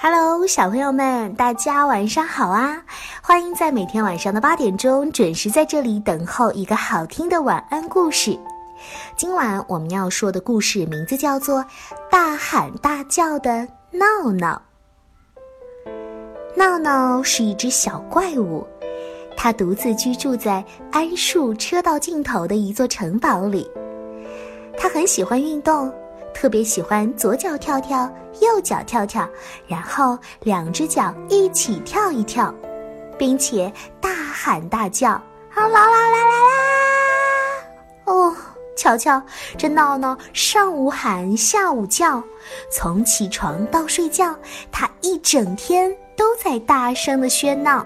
Hello，小朋友们，大家晚上好啊！欢迎在每天晚上的八点钟准时在这里等候一个好听的晚安故事。今晚我们要说的故事名字叫做《大喊大叫的闹闹》。闹闹是一只小怪物，它独自居住在桉树车道尽头的一座城堡里。它很喜欢运动。特别喜欢左脚跳跳，右脚跳跳，然后两只脚一起跳一跳，并且大喊大叫啊啦啦啦啦啦！哦，瞧瞧，这闹闹上午喊，下午叫，从起床到睡觉，他一整天都在大声的喧闹。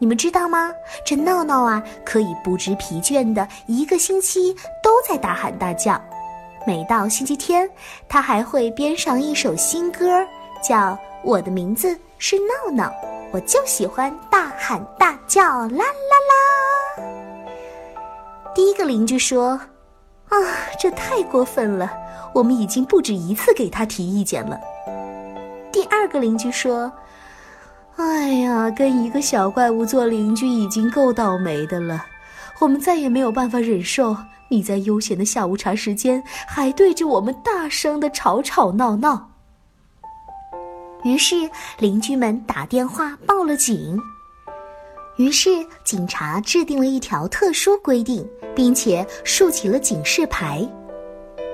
你们知道吗？这闹闹啊，可以不知疲倦的一个星期都在大喊大叫。每到星期天，他还会编上一首新歌，叫《我的名字是闹闹》，我就喜欢大喊大叫，啦啦啦。第一个邻居说：“啊，这太过分了，我们已经不止一次给他提意见了。”第二个邻居说。哎呀，跟一个小怪物做邻居已经够倒霉的了，我们再也没有办法忍受你在悠闲的下午茶时间还对着我们大声的吵吵闹闹。于是邻居们打电话报了警。于是警察制定了一条特殊规定，并且竖起了警示牌。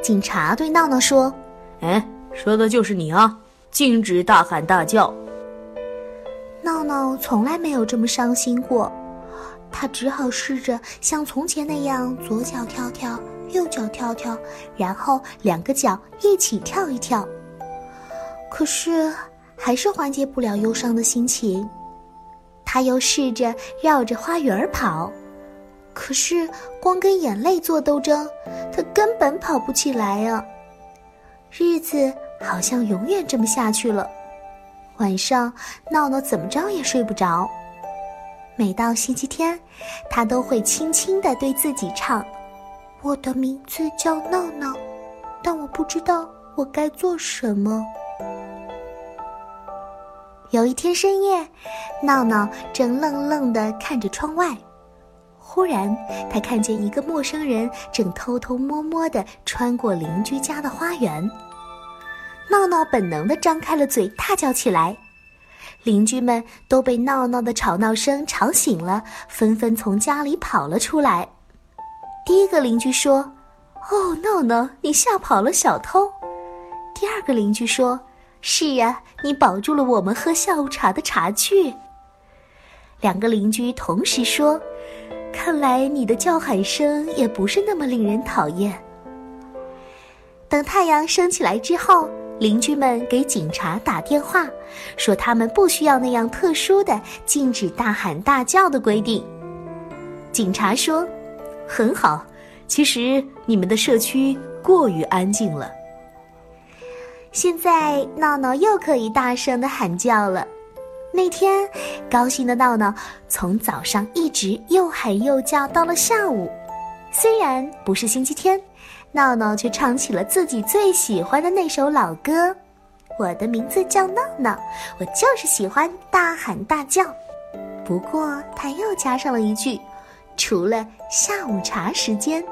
警察对闹闹说：“哎，说的就是你啊，禁止大喊大叫。”闹闹从来没有这么伤心过，他只好试着像从前那样左脚跳跳，右脚跳跳，然后两个脚一起跳一跳。可是还是缓解不了忧伤的心情。他又试着绕着花园跑，可是光跟眼泪做斗争，他根本跑不起来呀。日子好像永远这么下去了。晚上，闹闹怎么着也睡不着。每到星期天，他都会轻轻地对自己唱：“我的名字叫闹闹，但我不知道我该做什么。”有一天深夜，闹闹正愣愣地看着窗外，忽然他看见一个陌生人正偷偷摸摸地穿过邻居家的花园。闹闹本能的张开了嘴，大叫起来。邻居们都被闹闹的吵闹声吵醒了，纷纷从家里跑了出来。第一个邻居说：“哦，闹闹，你吓跑了小偷。”第二个邻居说：“是呀，你保住了我们喝下午茶的茶具。”两个邻居同时说：“看来你的叫喊声也不是那么令人讨厌。”等太阳升起来之后。邻居们给警察打电话，说他们不需要那样特殊的禁止大喊大叫的规定。警察说：“很好，其实你们的社区过于安静了。现在闹闹又可以大声的喊叫了。那天，高兴的闹闹从早上一直又喊又叫到了下午。虽然不是星期天。”闹闹却唱起了自己最喜欢的那首老歌。我的名字叫闹闹，我就是喜欢大喊大叫。不过他又加上了一句：除了下午茶时间。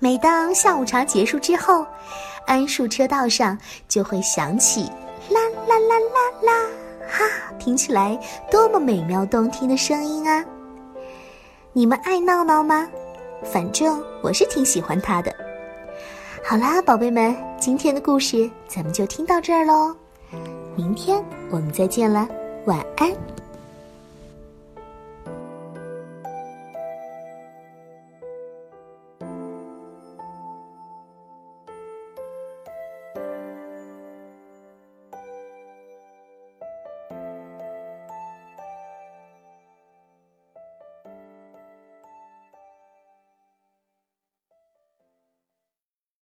每当下午茶结束之后，桉树车道上就会响起啦啦啦啦啦，哈，听起来多么美妙动听的声音啊！你们爱闹闹吗？反正我是挺喜欢他的。好啦，宝贝们，今天的故事咱们就听到这儿喽，明天我们再见了，晚安。